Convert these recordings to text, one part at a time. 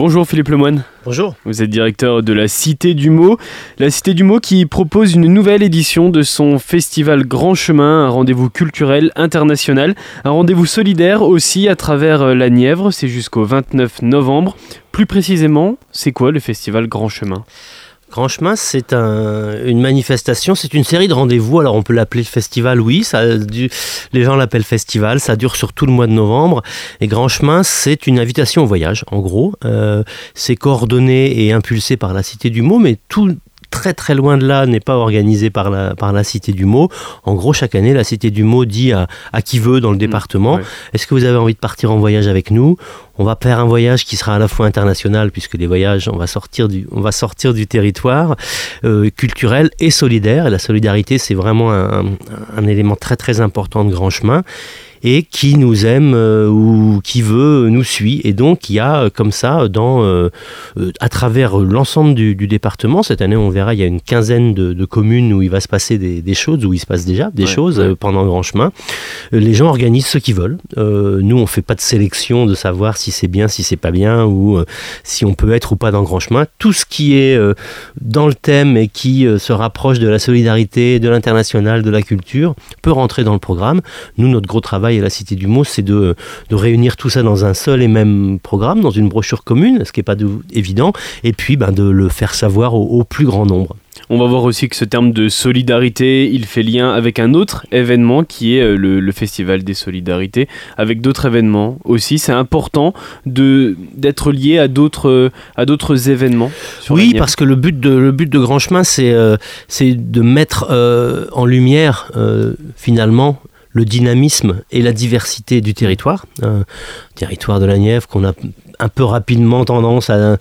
Bonjour Philippe Lemoine. Bonjour. Vous êtes directeur de la Cité du Mot. La Cité du Mot qui propose une nouvelle édition de son festival Grand Chemin, un rendez-vous culturel international, un rendez-vous solidaire aussi à travers euh, la Nièvre. C'est jusqu'au 29 novembre. Plus précisément, c'est quoi le festival Grand Chemin? Grand Chemin, c'est une manifestation, c'est une série de rendez-vous. Alors on peut l'appeler festival, oui, ça, les gens l'appellent festival, ça dure sur tout le mois de novembre. Et Grand Chemin, c'est une invitation au voyage, en gros. Euh, c'est coordonné et impulsé par la Cité du Mot, mais tout, très très loin de là n'est pas organisé par la, par la Cité du Mot. En gros, chaque année, la Cité du Mot dit à, à qui veut dans le mmh, département, est-ce que vous avez envie de partir en voyage avec nous? On va faire un voyage qui sera à la fois international, puisque les voyages, on va sortir du, on va sortir du territoire, euh, culturel et solidaire. Et la solidarité, c'est vraiment un, un élément très très important de Grand Chemin et qui nous aime euh, ou qui veut nous suit. Et donc il y a euh, comme ça, dans, euh, à travers l'ensemble du, département, cette année on verra, il y a une quinzaine de, communes où il va se passer des, choses, où il se passe déjà des choses pendant Grand Chemin. Les gens organisent ce qu'ils veulent. nous on fait pas de sélection de savoir si c'est bien, si c'est pas bien, ou si on peut être ou pas dans Grand Chemin. Tout ce qui est dans le thème et qui se rapproche de la solidarité, de l'international, de la culture, peut rentrer dans le programme. Nous, notre gros travail, et la Cité du Mot, c'est de, réunir tout ça dans un seul et même programme, dans une brochure commune, ce qui n'est pas évident, et puis ben, de le faire savoir au, plus grand nombre. On va voir aussi que ce terme de solidarité, il fait lien avec un autre événement qui est euh, le, Festival des Solidarités, avec d'autres événements aussi. C'est important d'être lié à d'autres à d'autres événements. Oui, parce que le but de le but de Grand Chemin, c'est euh, c'est de mettre euh, en lumière finalement le dynamisme et la diversité du territoire. Un territoire de la Nièvre qu'on a un peu rapidement tendance à,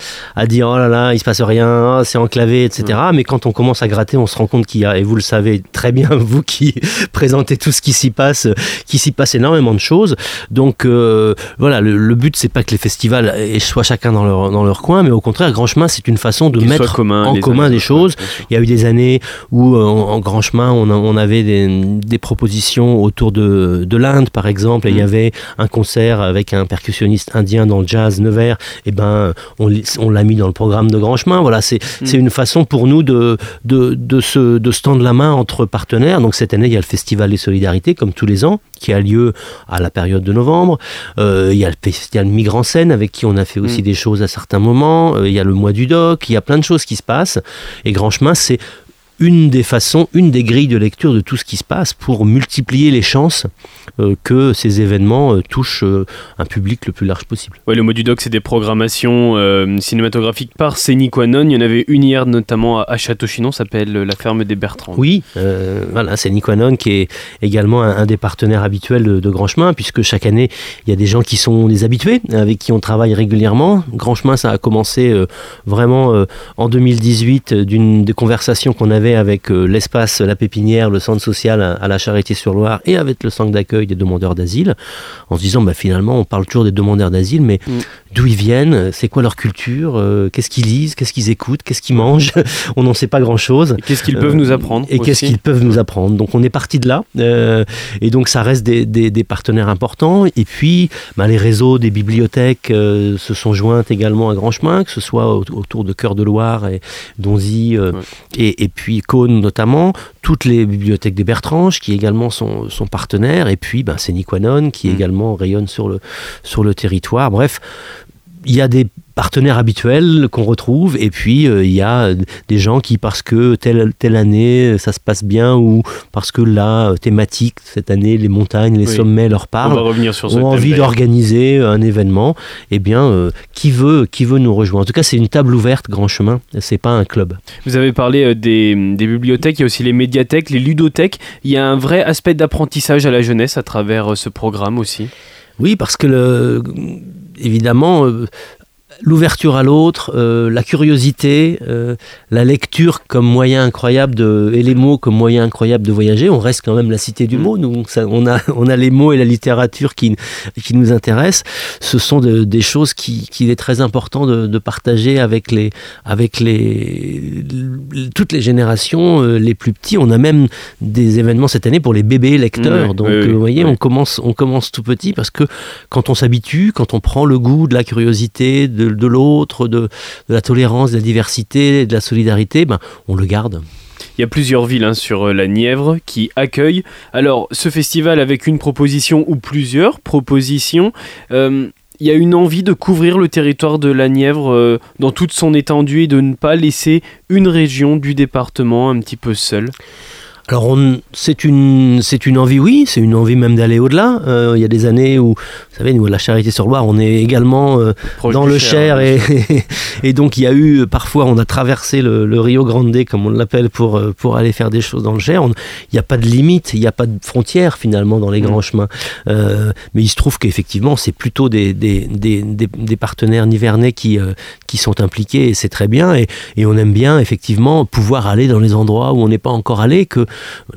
dire oh là là, il se passe rien, oh, c'est enclavé, etc. Mais quand on commence à gratter, on se rend compte qu'il y a, et vous le savez très bien, vous qui présentez tout ce qui s'y passe, qu'il s'y passe énormément de choses. Donc euh, voilà, le, but c'est pas que les festivals soient chacun dans leur, dans leur coin, mais au contraire, Grand Chemin c'est une façon de mettre en commun des choses. il y a eu des années où euh, en, Grand Chemin on, on avait des, propositions autour de, de l'Inde par exemple, et il y mm. avait un concert avec un percussionniste indien dans le jazz vert, et eh ben, on, l'a mis dans le programme de Grand Chemin. Voilà, c'est mm. une façon pour nous de, de, de, se, de se tendre la main entre partenaires. Donc cette année, il y a le Festival des Solidarités, comme tous les ans, qui a lieu à la période de novembre. Euh, il y a le Festival Migrant Scène, avec qui on a fait aussi mm. des choses à certains moments. Euh, il y a le mois du doc, il y a plein de choses qui se passent. Et Grand Chemin, c'est une des façons, une des grilles de lecture de tout ce qui se passe pour multiplier les chances euh, que ces événements euh, touchent euh, un public le plus large possible. Ouais, le mot du doc, c'est des programmations cinématographiques par Séniquanon. Il y en avait une hier notamment à Château-Chinon, s'appelle La ferme des Bertrands. Oui, voilà, Séniquanon qui est également un, des partenaires habituels de, Grand Chemin, puisque chaque année, il y a des gens qui sont des habitués, avec qui on travaille régulièrement. Grand Chemin, ça a commencé vraiment en 2018 d'une des conversations qu'on avait avec l'espace La Pépinière, le centre social à, à la Charité-sur-Loire et avec le centre d'accueil des demandeurs d'asile, en se disant bah, finalement on parle toujours des demandeurs d'asile, mais mm. D'où ils viennent, c'est quoi leur culture, euh, qu'est-ce qu'ils lisent, qu'est-ce qu'ils écoutent, qu'est-ce qu'ils mangent, on n'en sait pas grand-chose. Qu'est-ce qu'ils peuvent nous apprendre Et qu'est-ce qu'ils peuvent nous apprendre. Donc on est parti de là, euh, et donc ça reste des, des, partenaires importants. Et puis bah, les réseaux des bibliothèques euh, se sont joints également à Grand Chemin, que ce soit autour de Cœur de Loire et Donzy, et, et, puis Cône notamment, toutes les bibliothèques des Bertranges qui également sont, sont partenaires, et puis ben, c'est Niquanon qui mm. également rayonne sur le, sur le territoire. Bref, il y a des partenaires habituels qu'on retrouve et puis euh, il y a des gens qui parce que telle, telle année ça se passe bien ou parce que la thématique cette année les montagnes les sommets leur parlent ont envie d'organiser un événement et eh bien euh, qui veut qui veut nous rejoindre. En tout cas c'est une table ouverte grand chemin. C'est pas un club. Vous avez parlé euh, des, des, bibliothèques il y a aussi les médiathèques les ludothèques. Il y a un vrai aspect d'apprentissage à la jeunesse à travers ce programme aussi? Oui parce que le évidemment, euh, l'ouverture à l'autre, euh, la curiosité, euh, la lecture comme moyen incroyable de, et les mots comme moyen incroyable de voyager. On reste quand même la cité du mm. mot. Nous, on, a, on a les mots et la littérature qui, qui nous intéressent. Ce sont des choses qu'il qui est très important de, partager avec, les, avec les, toutes les générations, euh, les plus petits. On a même des événements cette année pour les bébés lecteurs. Donc, vous voyez, on, commence, on commence tout petit parce que quand on s'habitue, quand on prend le goût de la curiosité, de de l'autre, de, la tolérance, de la diversité, de la solidarité, ben, on le garde. Il y a plusieurs villes hein, sur euh, la Nièvre qui accueillent. Alors, ce festival avec une proposition ou plusieurs propositions, euh, il y a une envie de couvrir le territoire de la Nièvre euh, dans toute son étendue et de ne pas laisser une région du département un petit peu seule. Alors c'est une c'est une envie oui c'est une envie même d'aller au-delà. Euh, il y a des années où vous savez nous à la Charité sur Loire on est également euh, dans le Cher, hein, et, et, donc il y a eu parfois on a traversé le, Rio Grande comme on l'appelle pour euh, pour aller faire des choses dans le Cher. Il n'y a pas de limite il n'y a pas de frontières finalement dans les mm. grands chemins. mais il se trouve qu'effectivement c'est plutôt des des, des, des, partenaires nivernais qui qui sont impliqués et c'est très bien et, et on aime bien effectivement pouvoir aller dans les endroits où on n'est pas encore allé que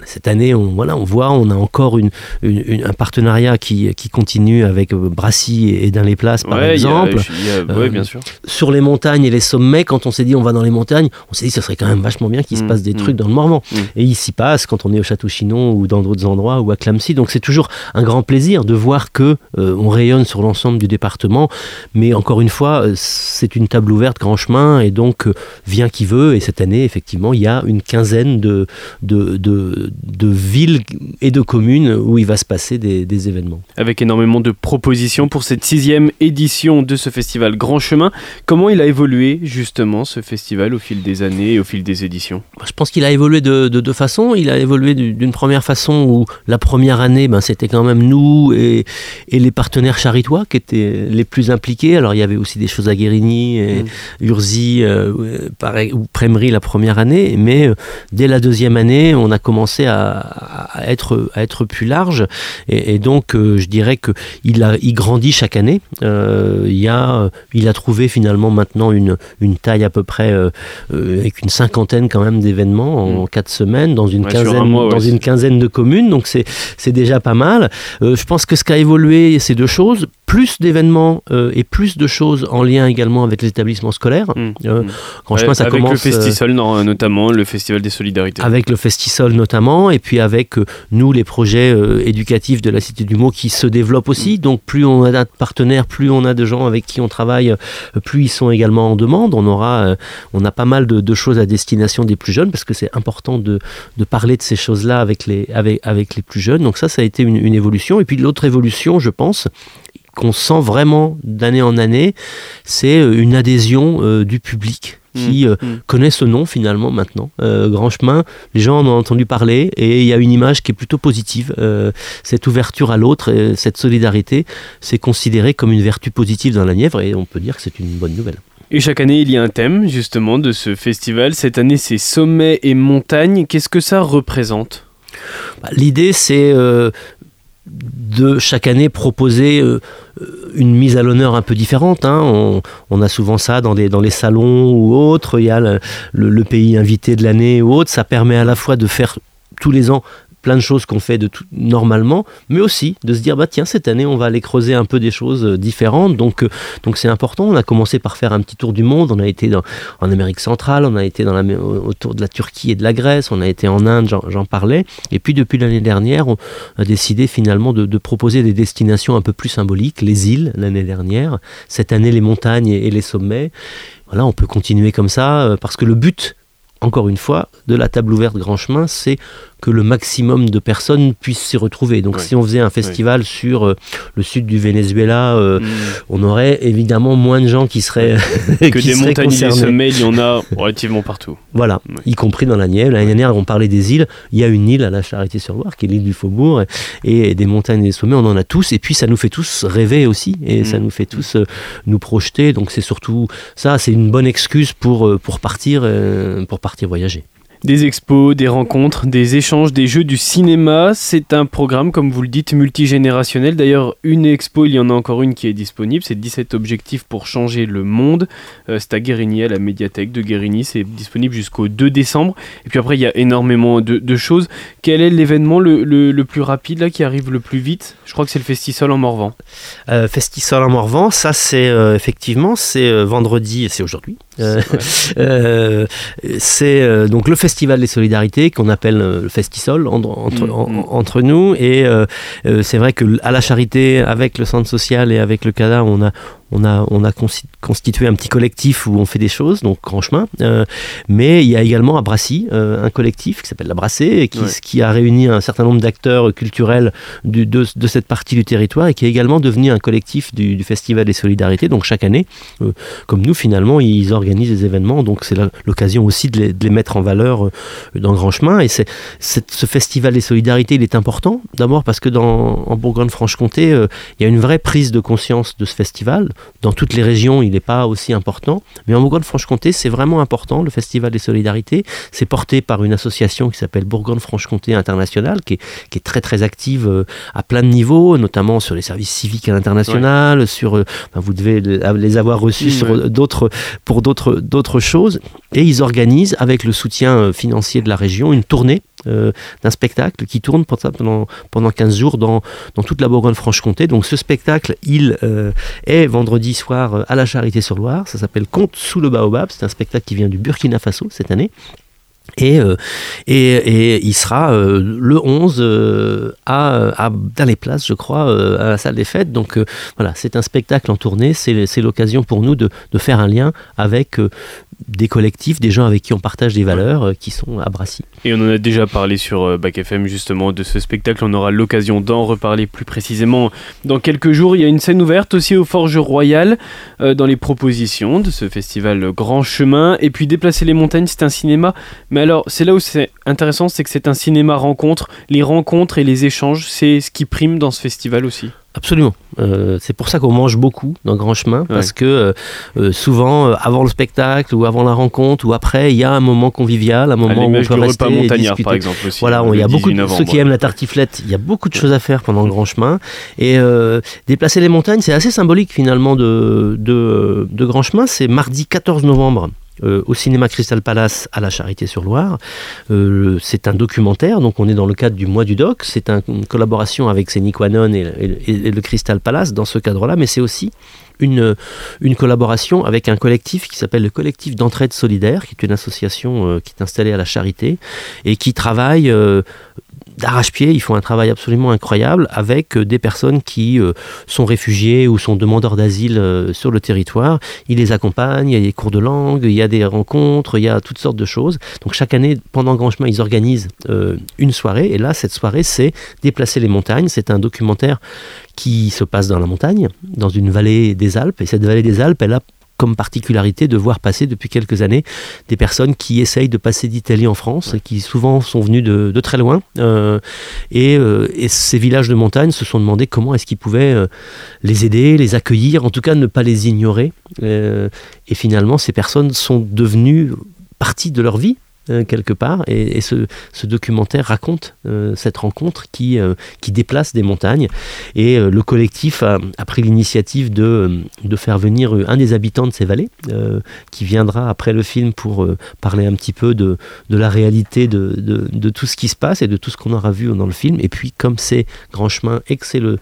cette année, on, voilà, on voit, on a encore une, un partenariat qui, qui, continue avec euh, Brassy et dans les places, par exemple. Euh, bien sûr. Sur les montagnes et les sommets, quand on s'est dit on va dans les montagnes, on s'est dit ce serait quand même vachement bien qu'il se mm, passe des mm. trucs dans le Morvan. Mm. Et il s'y passe quand on est au Château Chinon ou dans d'autres endroits ou à Clamcy. Donc c'est toujours un grand plaisir de voir que euh, on rayonne sur l'ensemble du département. Mais encore une fois, c'est une table ouverte, grand chemin, et donc vient qui veut. Et cette année, effectivement, il y a une quinzaine de, de de, villes et de communes où il va se passer des, événements. Avec énormément de propositions pour cette sixième édition de ce festival Grand Chemin. Comment il a évolué justement ce festival au fil des années et au fil des éditions? Je pense qu'il a évolué de, deux façons. Il a évolué d'une première façon où la première année, ben, c'était quand même nous et, les partenaires charitois qui étaient les plus impliqués. Alors il y avait aussi des choses à Guérigny, et mmh. Urzy, euh, pareil, ou Prémery la première année, mais euh, dès la deuxième année, on a commencé à, être, à être plus large. Et, donc, euh, je dirais qu'il a, il grandit chaque année. Euh, il, a, il a trouvé finalement maintenant une, une taille à peu près euh, avec une cinquantaine quand même d'événements en, mm. quatre semaines dans une, quinzaine, dans une quinzaine de communes. Donc, c'est, c'est déjà pas mal. je pense que ce qui a évolué, c'est deux choses. Plus d'événements et plus de choses en lien également avec les établissements scolaires. Mm. Franchement, ça avec commence. Avec le Festisol, notamment, le Festival des Solidarités. Avec le Festisol, notamment, et puis avec euh, nous les projets euh, éducatifs de la Cité du Mot qui se développent aussi. Mm. Donc plus on a de partenaires, plus on a de gens avec qui on travaille, euh, plus ils sont également en demande. On aura, on a pas mal de, choses à destination des plus jeunes parce que c'est important de, de, parler de ces choses-là avec les, avec, avec les plus jeunes. Donc ça, ça a été une, une évolution. Et puis l'autre évolution, je pense, qu'on sent vraiment d'année en année, c'est une adhésion du public qui mm. Euh, mm. connaît ce nom finalement maintenant. Euh, Grand Chemin, les gens en ont entendu parler et il y a une image qui est plutôt positive. Euh, cette ouverture à l'autre, cette solidarité, c'est considéré comme une vertu positive dans la Nièvre et on peut dire que c'est une bonne nouvelle. Et chaque année, il y a un thème justement de ce festival. Cette année, c'est sommets et montagnes. Qu'est-ce que ça représente? Bah, L'idée, c'est de chaque année proposer euh, une mise à l'honneur un peu différente. Hein. On, a souvent ça dans, les salons ou autres. Il y a le pays invité de l'année ou autre. Ça permet à la fois de faire tous les ans plein de choses qu'on fait de tout, normalement, mais aussi de se dire bah tiens cette année on va aller creuser un peu des choses euh, différentes. Donc euh, donc c'est important. On a commencé par faire un petit tour du monde. On a été en Amérique centrale, on a été dans la, autour de la Turquie et de la Grèce, on a été en Inde, j'en parlais. Et puis depuis l'année dernière, on a décidé finalement de, proposer des destinations un peu plus symboliques, les îles l'année dernière, cette année les montagnes et, et les sommets. Voilà, on peut continuer comme ça euh, parce que le but encore une fois, de la table ouverte Grand Chemin, c'est que le maximum de personnes puissent s'y retrouver. Donc si on faisait un festival sur euh, le sud du Venezuela, euh, mm. on aurait évidemment moins de gens qui seraient que des montagnes et des sommets, il y en a relativement partout. Voilà, y compris dans la Nièvre. L'année dernière, on parlait des îles. Il y a une île à la Charité-sur-Loire qui est l'île du Faubourg et, des montagnes et des sommets, on en a tous. Et puis ça nous fait tous rêver aussi et ça mm. nous fait tous euh, nous projeter. Donc c'est surtout ça, c'est une bonne excuse pour pour partir pour partir voyager. Des expos, des rencontres, des échanges, des jeux, du cinéma. C'est un programme, comme vous le dites, multigénérationnel. D'ailleurs, une expo, il y en a encore une qui est disponible. C'est 17 objectifs pour changer le monde. Euh, c'est à Guérigny, à la médiathèque de Guérigny. C'est disponible jusqu'au 2 décembre. Et puis après, il y a énormément de, choses. Quel est l'événement le, plus rapide, là, qui arrive le plus vite? Je crois que c'est le Festisol en Morvan. Euh, Festisol en Morvan, ça, c'est euh, effectivement, c'est euh, vendredi, c'est aujourd'hui. c'est donc le Festival des Solidarités qu'on appelle le Festisol entre, mm, mm. entre nous. Et c'est vrai que à la charité, avec le centre social et avec le CADA, on a on a, on a constitué un petit collectif où on fait des choses, donc Grand Chemin. mais il y a également à Brassy un collectif qui s'appelle La Brassée, qui, qui, a réuni un certain nombre d'acteurs culturels du, de, de, cette partie du territoire et qui est également devenu un collectif du, du Festival des Solidarités. Donc chaque année, comme nous finalement, ils organisent des événements, donc c'est l'occasion aussi de les, de les, mettre en valeur dans Grand Chemin. Et c'est ce Festival des Solidarités, il est important, d'abord parce que dans, en Bourgogne-Franche-Comté, il y a une vraie prise de conscience de ce festival. Dans toutes les régions, il n'est pas aussi important. Mais en Bourgogne-Franche-Comté, c'est vraiment important, le Festival des Solidarités. C'est porté par une association qui s'appelle Bourgogne-Franche-Comté International, qui est, qui est, très très active euh, à plein de niveaux, notamment sur les services civiques à l'international, sur, euh, vous devez les avoir reçus sur d'autres, pour d'autres, d'autres choses. Et ils organisent, avec le soutien euh, financier de la région, une tournée euh, d'un spectacle qui tourne pendant, pendant 15 jours dans, toute la Bourgogne-Franche-Comté. Donc ce spectacle, il euh, est vendredi soir euh, à la Charité-sur-Loire. Ça s'appelle Conte sous le baobab. C'est un spectacle qui vient du Burkina Faso cette année. Et, et, et, il sera le 11 à, à, dans les places, je crois, à la salle des fêtes. Donc voilà, c'est un spectacle en tournée. C'est l'occasion pour nous de, de, faire un lien avec des collectifs, des gens avec qui on partage des valeurs euh, qui sont à Brassy. Et on en a déjà parlé sur euh, Bac FM justement de ce spectacle. On aura l'occasion d'en reparler plus précisément dans quelques jours. Il y a une scène ouverte aussi aux Forges Royales euh, dans les propositions de ce festival Grand Chemin. Et puis Déplacer les montagnes, c'est un cinéma. Mais alors, c'est là où c'est intéressant, c'est que c'est un cinéma rencontre. Les rencontres et les échanges, c'est ce qui prime dans ce festival aussi. Absolument. Euh, c'est pour ça qu'on mange beaucoup dans Grand Chemin, parce que euh, euh, souvent, avant le spectacle, ou avant la rencontre, ou après, il y a un moment convivial, un moment où on peut rester discuter. par exemple. Aussi, voilà, il y a beaucoup de ceux qui aiment la tartiflette, il y a beaucoup de choses à faire pendant le Grand Chemin. Et déplacer les montagnes, c'est assez symbolique finalement de, de, de Grand Chemin. C'est mardi 14 novembre euh, au cinéma Crystal Palace à la Charité-sur-Loire. Euh, c'est un documentaire, donc on est dans le cadre du mois du doc. C'est une collaboration avec Cénic Wanon et, le Crystal Palace dans ce cadre-là, mais c'est aussi une, une, collaboration avec un collectif qui s'appelle le collectif d'entraide solidaire, qui est une association euh, qui est installée à la Charité et qui travaille d'arrache-pied, ils font un travail absolument incroyable avec euh, des personnes qui euh, sont réfugiées ou sont demandeurs d'asile euh, sur le territoire. Ils les accompagnent, il y a des cours de langue, il y a des rencontres, il y a toutes sortes de choses. Donc chaque année, pendant Grand Chemin, ils organisent une soirée. Et là, cette soirée, c'est Déplacer les montagnes. C'est un documentaire qui se passe dans la montagne, dans une vallée des Alpes. Et cette vallée des Alpes, elle a comme particularité de voir passer depuis quelques années des personnes qui essayent de passer d'Italie en France et qui souvent sont venues de, très loin. Euh, euh, et, ces villages de montagne se sont demandé comment est-ce qu'ils pouvaient euh, les aider, les accueillir, en tout cas ne pas les ignorer. et finalement, ces personnes sont devenues partie de leur vie euh, quelque part. Et, ce, documentaire raconte euh, cette rencontre qui, euh, qui déplace des montagnes. Et le collectif a, pris l'initiative de, de, faire venir un des habitants de ces vallées, qui viendra après le film pour parler un petit peu de, de la réalité de, de, tout ce qui se passe et de tout ce qu'on aura vu dans le film. Et puis, comme c'est Grand Chemin et que c'est le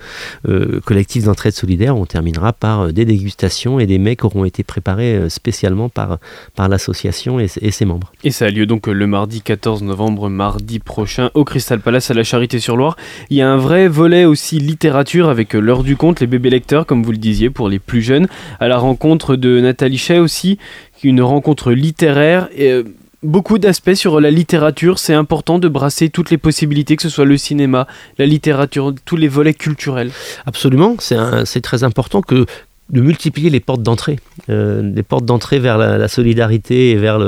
collectif d'entraide solidaire, on terminera par des dégustations et des mets qui auront été préparés spécialement par, par l'association et, et ses membres. Et ça a lieu donc le mardi 14 novembre, mardi prochain, au Crystal Palace à la Charité-sur-Loire. Il y a un vrai volet aussi littérature avec l'heure du conte, les bébés lecteurs, comme vous le disiez, pour les plus jeunes, à la rencontre de Nathalie Chay aussi, une rencontre littéraire. Et, euh, beaucoup d'aspects sur la littérature. C'est important de brasser toutes les possibilités, que ce soit le cinéma, la littérature, tous les volets culturels. Absolument, c'est très important que, de multiplier les portes d'entrée, euh, les portes d'entrée vers la, solidarité et vers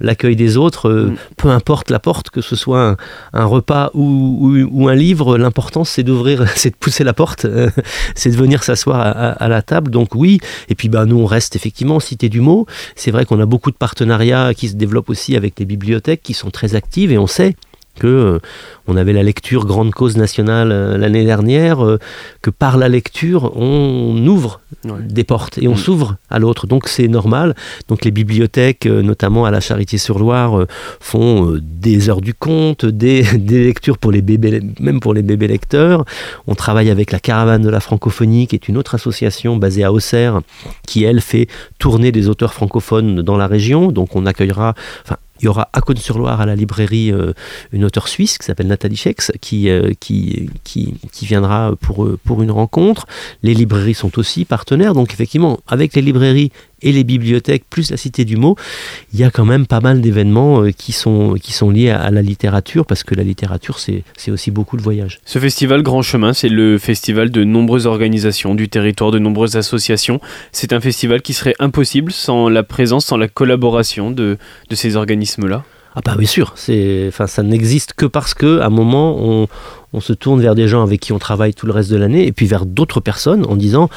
l'accueil des autres, euh, mm. peu importe la porte, que ce soit un, repas ou, un livre, l'important c'est d'ouvrir, c'est de pousser la porte, euh, c'est de venir s'asseoir à, la table. Donc oui, et puis bah, nous on reste effectivement cité du mot. C'est vrai qu'on a beaucoup de partenariats qui se développent aussi avec les bibliothèques qui sont très actives et on sait que euh, on avait la lecture grande cause nationale euh, l'année dernière, euh, que par la lecture on ouvre des portes et on mm. s'ouvre à l'autre. Donc c'est normal. Donc les bibliothèques, notamment à la Charité-sur-Loire, font des heures du conte, des, des, lectures pour les bébés, même pour les bébés lecteurs. On travaille avec la Caravane de la francophonie, qui est une autre association basée à Auxerre, qui elle fait tourner des auteurs francophones dans la région. Donc on accueillera, enfin Il y aura à Côte-sur-Loire, à la librairie, une auteure suisse qui s'appelle Nathalie Schex, qui, qui, viendra pour, pour une rencontre. Les librairies sont aussi partenaires. Donc effectivement, avec les librairies et les bibliothèques, plus la Cité du Mot, il y a quand même pas mal d'événements euh, qui, sont, qui sont liés à, la littérature, parce que la littérature, c'est aussi beaucoup de voyages. Ce festival Grand Chemin, c'est le festival de nombreuses organisations du territoire, de nombreuses associations. C'est un festival qui serait impossible sans la présence, sans la collaboration de, de ces organismes-là ah bah bien sûr, c'est, enfin, ça n'existe que parce que à un moment on, on, se tourne vers des gens avec qui on travaille tout le reste de l'année et puis vers d'autres personnes en disant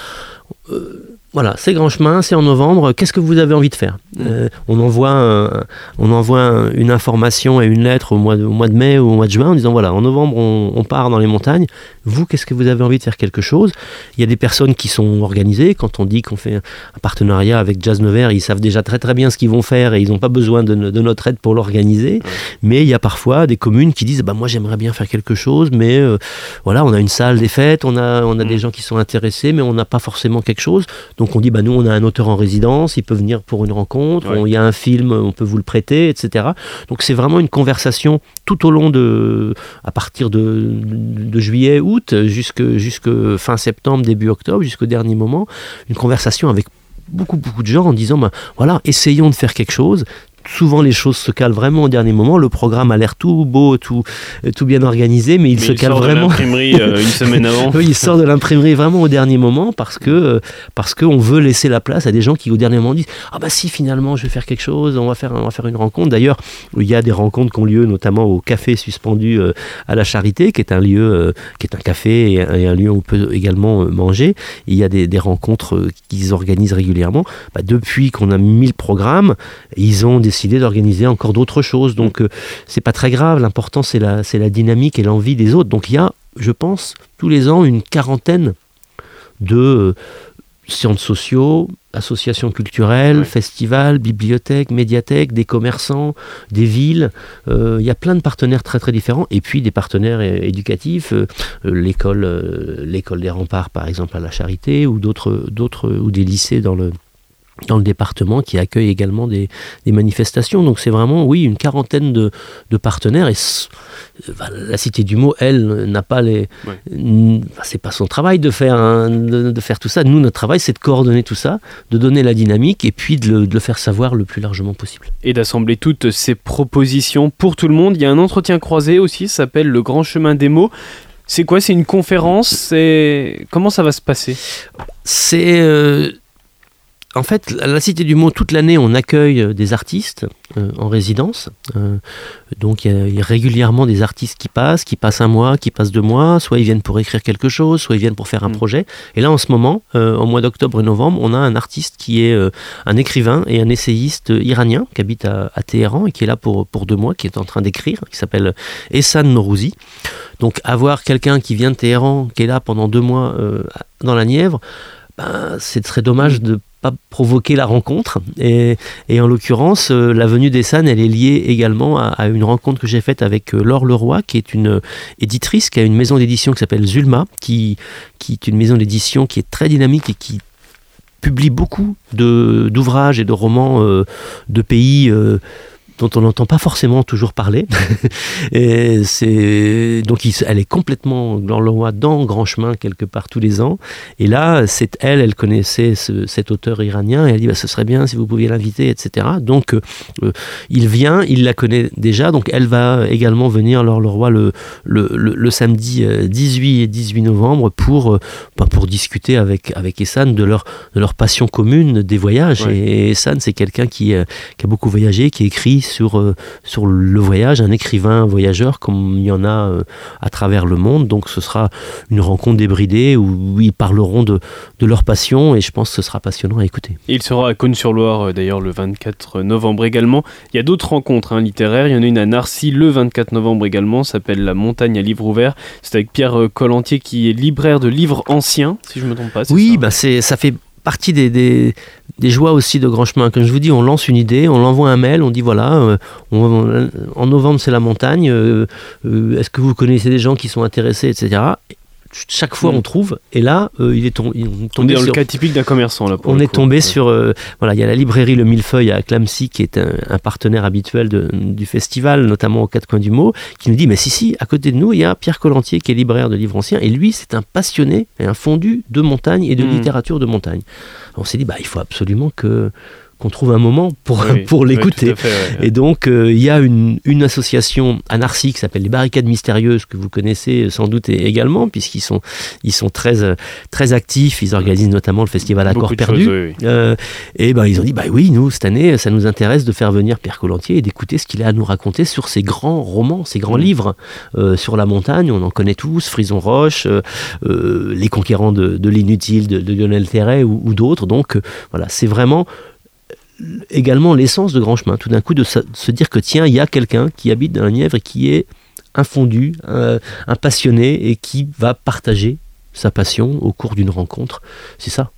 euh, voilà, c'est Grand Chemin, c'est en novembre, qu'est-ce que vous avez envie de faire mm. euh, on, envoie on envoie une information et une lettre au mois, de, mois de mai ou au mois de juin en disant voilà, en novembre on, part dans les montagnes, vous qu'est-ce que vous avez envie de faire quelque chose? Il y a des personnes qui sont organisées, quand on dit qu'on fait un partenariat avec Jazz Nevers, ils savent déjà très très bien ce qu'ils vont faire et ils n'ont pas besoin de, notre aide pour l'organiser, mais il y a parfois des communes qui disent bah, moi j'aimerais bien faire quelque chose, mais euh, voilà, on a une salle des fêtes, on a, on a mm. des gens qui sont intéressés, mais on n'a pas forcément quelque chose. Donc on dit, bah, nous, on a un auteur en résidence, il peut venir pour une rencontre, il y a un film, on peut vous le prêter, etc. Donc c'est vraiment une conversation tout au long de, à partir de, juillet, août, jusque, jusque fin septembre, début octobre, jusqu'au dernier moment, une conversation avec beaucoup beaucoup de gens en disant bah, voilà essayons de faire quelque chose souvent les choses se calent vraiment au dernier moment. Le programme a l'air tout beau, tout, tout bien organisé, mais il se cale vraiment. l'imprimerie euh, une semaine avant. oui, il sort de l'imprimerie vraiment au dernier moment parce que euh, parce qu'on veut laisser la place à des gens qui au dernier moment disent ah bah si finalement je vais faire quelque chose, on va faire on va faire une rencontre. D'ailleurs, il y a des rencontres qui ont lieu notamment au café suspendu euh, à la Charité, qui est un lieu qui est un café et un, lieu où on peut également manger. il y a des, des rencontres qu'ils organisent régulièrement. Bah, depuis qu'on a mis le programme, ils ont des décidé d'organiser encore d'autres choses. Donc euh, c'est pas très grave, l'important c'est la, c'est la dynamique et l'envie des autres. Donc il y a, je pense, tous les ans une quarantaine de euh, sciences sociaux, associations culturelles, festivals, bibliothèques, médiathèques, des commerçants, des villes. Euh, il y a plein de partenaires très très différents et puis des partenaires éducatifs, l'école, l'école des remparts par exemple à la Charité ou d'autres, d'autres ou des lycées dans le dans le département qui accueille également des, manifestations. Donc c'est vraiment, oui, une quarantaine de, partenaires. Et la Cité du Mot, elle, n'a pas les... c'est pas son travail de faire, de, faire tout ça. Nous, notre travail, c'est de coordonner tout ça, de donner la dynamique et puis de le, de le faire savoir le plus largement possible. Et d'assembler toutes ces propositions pour tout le monde. Il y a un entretien croisé aussi, ça s'appelle Le Grand Chemin des mots. C'est quoi? C'est une conférence? Comment ça va se passer? C'est... Euh, en fait, à la Cité du Mont, toute l'année, on accueille euh, des artistes euh, en résidence. Euh, donc, il y, a régulièrement des artistes qui passent, qui passent un mois, qui passent deux mois. Soit ils viennent pour écrire quelque chose, soit ils viennent pour faire un mm. projet. Et là, en ce moment, au mois d'octobre et novembre, on a un artiste qui est un écrivain et un essayiste iranien qui habite à, Téhéran et qui est là pour, pour deux mois, qui est en train d'écrire, qui s'appelle Essan Norouzi. Donc, avoir quelqu'un qui vient de Téhéran, qui est là pendant deux mois dans la Nièvre, ben, c'est très dommage de provoquer la rencontre. Et, en l'occurrence, euh, la venue d'Essan, elle est liée également à, une rencontre que j'ai faite avec euh, Laure Leroy, qui est une éditrice, qui a une maison d'édition qui s'appelle Zulma, qui, qui est une maison d'édition qui est très dynamique et qui publie beaucoup d'ouvrages et de romans euh, de pays dont on n'entend pas forcément toujours parler. et c'est donc elle est complètement dans le roi dans Grand Chemin quelque part tous les ans. Et là, c'est elle, elle connaissait cet auteur iranien et elle dit bah, ce serait bien si vous pouviez l'inviter, etc. Donc euh, il vient, il la connaît déjà, donc elle va également venir alors le roi le, le, le, samedi 18 euh, et 18 novembre pour, euh, bah, pour discuter avec, avec Essan de leur, de leur passion commune des voyages. Et Essan, c'est quelqu'un qui, qui a beaucoup voyagé, qui écrit sur, euh, sur le voyage, un écrivain voyageur comme il y en a euh, à travers le monde. Donc ce sera une rencontre débridée où ils parleront de, de leur passion et je pense que ce sera passionnant à écouter. il sera à Cône-sur-Loire euh, d'ailleurs le 24 novembre également. Il y a d'autres rencontres hein, littéraires. Il y en a une à Narcy le 24 novembre également, s'appelle La montagne à livre ouvert. C'est avec Pierre Collantier qui est libraire de livres anciens, si je ne me trompe pas. Oui, bah c'est, ça fait partie des, des, joies aussi de Grand Chemin. Comme je vous dis, on lance une idée, on l'envoie un mail, on dit voilà, euh, en novembre c'est la montagne, euh, euh, est-ce que vous connaissez des gens qui sont intéressés, etc. chaque fois Mm. on trouve. Et là, euh, il est On tombé dans le cas typique d'un commerçant là. pour on est coup. tombé Ouais. sur euh, voilà il y a la librairie Le Millefeuille à Clamcy qui est un, un partenaire habituel de- du festival notamment aux quatre coins du mot qui nous dit mais si si à côté de nous il y a Pierre Collantier qui est libraire de livres anciens et lui c'est un passionné et un fondu de montagne et de Mm. littérature de montagne on s'est dit bah il faut absolument que qu'on trouve un moment pour, Oui, pour l'écouter ouais. et donc, euh, il y a une, une association à Narcy qui s'appelle les Barricades Mystérieuses, que vous connaissez sans doute également, puisqu'ils sont, ils sont très, euh, très actifs. Ils organisent notamment le festival Accord Perdu. choses, oui. Euh, et ben, ils ont dit bah oui, nous, cette année, ça nous intéresse de faire venir Pierre Collantier et d'écouter ce qu'il a à nous raconter sur ses grands romans, ses grands livres euh, sur la montagne. On en connaît tous Frison Roche, euh, euh, Les Conquérants de, de l'inutile de, de Lionel Terray ou, ou d'autres. Donc, euh, voilà, c'est vraiment euh, également l'essence de Grand Chemin. Tout d'un coup, de se, dire que tiens, il y a quelqu'un qui habite dans la Nièvre et qui est un fondu, un, un passionné et qui va partager sa passion au cours d'une rencontre. C'est ça?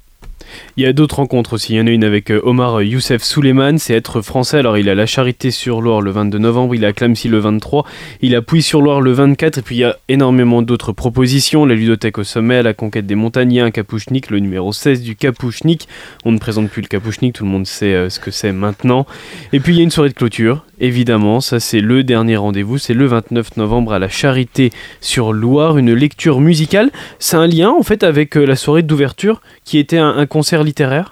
Il y a d'autres rencontres aussi. Il y en a une avec euh, Omar Youssef Souleyman, c'est être français. Alors il à la Charité-sur-Loire le 22 novembre, il à Clamcy le 23, il est à Pouilly-sur-Loire le 24, et puis il y a énormément d'autres propositions. La ludothèque au sommet, la conquête des a un Kapouchnik, le numéro 16 du Kapouchnik. On ne présente plus le Kapouchnik, tout le monde sait euh, ce que c'est maintenant. Et puis il y a une soirée de clôture, évidemment, ça c'est le dernier rendez-vous, c'est le 29 novembre à la Charité-sur-Loire, une lecture musicale. C'est un lien en fait avec euh, la soirée d'ouverture qui était un, un concert littéraire.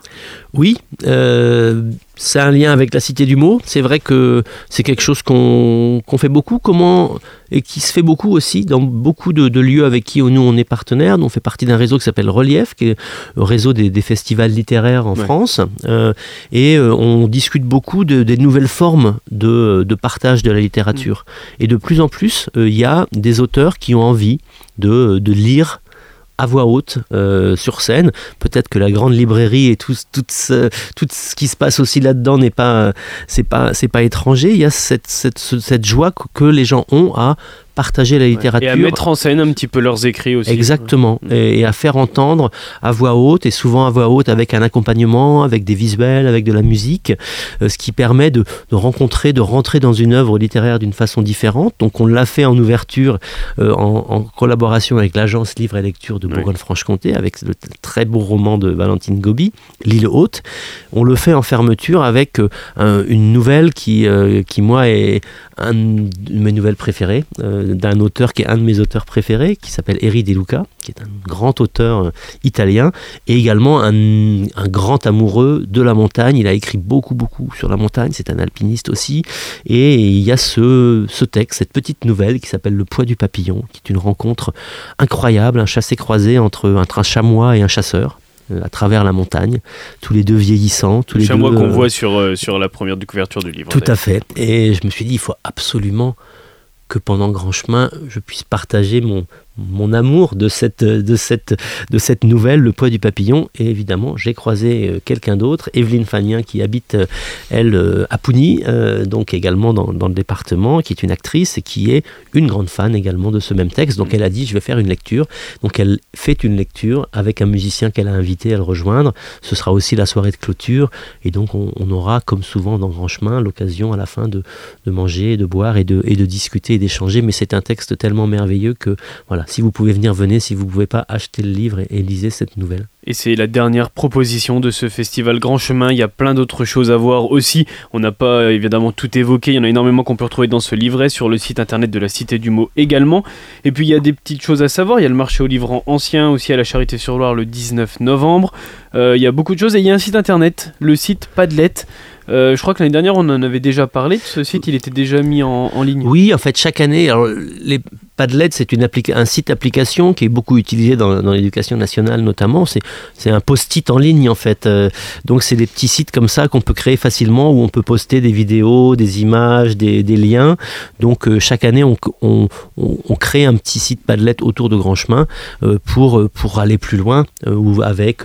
Oui, euh, c'est un lien avec la Cité du mot. C'est vrai que c'est quelque chose qu'on fait beaucoup, comment et qui se fait beaucoup aussi dans beaucoup de, de lieux avec qui nous on est partenaire. On fait partie d'un réseau qui s'appelle Relief, qui est le réseau des, des festivals littéraires en Ouais. France, Euh, et euh, on discute beaucoup de, des nouvelles formes de, de partage de la littérature. Et de plus en plus, euh, il y a des auteurs qui ont envie de, de lire à voix haute euh, sur scène. Peut-être que la grande librairie et tout, tout, ce, tout ce qui se passe aussi là-dedans n'est pas, c'est pas, c'est pas étranger. Il y a cette, cette, ce- cette joie que les gens ont à partager la littérature. Et à mettre en scène un petit peu leurs écrits aussi. Exactement, et, et à faire entendre à voix haute, et souvent à voix haute avec un accompagnement, avec des visuels, avec de la musique, euh, ce qui permet de, de rencontrer, de rentrer dans une œuvre littéraire d'une façon différente. Donc on l'a fait en ouverture, euh, en, en collaboration avec l'agence Livre et Lecture de. Bourgogne-Franche-Comté, avec le très beau roman de Valentine Gobi, L'île haute. On le fait en fermeture avec euh, un- une nouvelle qui, euh, qui moi, est un de mes nouvelles préférées, euh, d'un auteur qui est un de mes auteurs préférés, qui s'appelle Eri De Luca, qui est un grand auteur euh, italien, et également un, un grand amoureux de la montagne. Il a écrit beaucoup, beaucoup sur la montagne, c'est un alpiniste aussi, et il y a ce, ce texte, cette petite nouvelle qui s'appelle Le poids du papillon, qui est une rencontre incroyable, un chassé-croisé entre un, un chamois et un chasseur euh, à travers la montagne, tous les deux vieillissants, tous Le les chamois qu'on euh, voit sur, euh, sur la première couverture du livre. tout à fait. Et je me suis dit, il faut absolument que pendant Grand Chemin, je puisse partager mon, mon amour de cette, de, cette, de cette nouvelle, Le poids du papillon. Et évidemment, j'ai croisé euh, quelqu'un d'autre, Evelyne Fanien, qui habite, euh, elle, euh, à Pougny, euh, donc également dans, dans le département, qui est une actrice et qui est une grande fan également de ce même texte. Donc elle a dit, je vais faire une lecture. Donc elle fait une lecture avec un musicien qu'elle a invité à le rejoindre. Ce sera aussi la soirée de clôture. Et donc on, on aura, comme souvent dans Grand Chemin, l'occasion à la fin de, de manger, de boire et de, et de discuter et d'échanger. Mais c'est un texte tellement merveilleux que, voilà, si vous pouvez venir, venez. Si vous ne pouvez pas, achetez le livre et, et lisez cette nouvelle. Et c'est la dernière proposition de ce festival Grand Chemin. Il y a plein d'autres choses à voir aussi. On n'a pas évidemment tout évoqué. Il y en a énormément qu'on peut retrouver dans ce livret, sur le site internet de la Cité du Mot également. Et puis il y a des petites choses à savoir. Il y a le marché au livre ancien aussi à la Charité-sur-Loire le 19 novembre. Euh, il y a beaucoup de choses. Et il y a un site internet, le site Padlet. Euh, je crois que l'année dernière, on en avait déjà parlé de ce site. Il était déjà mis en, en ligne. Oui, en fait, chaque année, alors, les Padlet, c'est un site application qui est beaucoup utilisé dans, dans l'éducation nationale notamment. C'est, un post-it en ligne en fait. Euh, donc c'est des petits sites comme ça qu'on peut créer facilement où on peut poster des vidéos, des images, des, des liens. Donc euh, chaque année, on, on, on- on crée un petit site Padlet autour de Grand Chemin euh, pour, pour aller plus loin ou avec.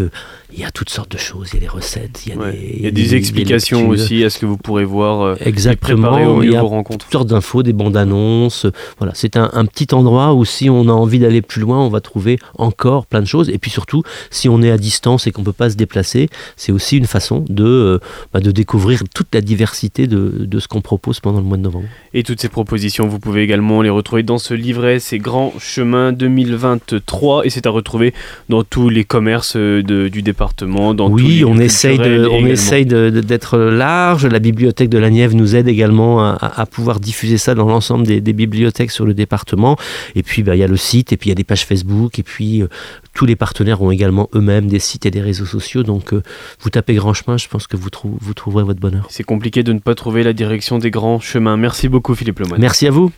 il y a toutes sortes de choses, il y a des recettes, il y a, Ouais. des, Il y a des explications aussi à ce que vous pourrez voir. Exactement. au il y a toutes sortes d'infos, des bandes annonces. Voilà, c'est un, un petit petit endroit où si on a envie d'aller plus loin, on va trouver encore plein de choses. Et puis surtout, si on est à distance et qu'on ne peut pas se déplacer, c'est aussi une façon de, euh, bah, de découvrir toute la diversité de, de ce qu'on propose pendant le mois de novembre. Et toutes ces propositions, vous pouvez également les retrouver dans ce livret, c'est Grand Chemin 2023, et c'est à retrouver dans tous les commerces euh, de, du département. Dans oui, on essaye, de, on essaye d'être large. La bibliothèque de la Nièvre nous aide également à, à pouvoir diffuser ça dans l'ensemble des, des, bibliothèques sur le département. Et puis, bah, il y a le site, et puis il y a des pages Facebook, et puis euh, tous les partenaires ont également eux-mêmes des sites et des réseaux sociaux. Donc, euh, vous tapez Grand Chemin, je pense que vous, trou vous trouverez votre bonheur. C'est compliqué de ne pas trouver la direction des grands chemins. Merci beaucoup, Philippe Lemoine. Merci à vous.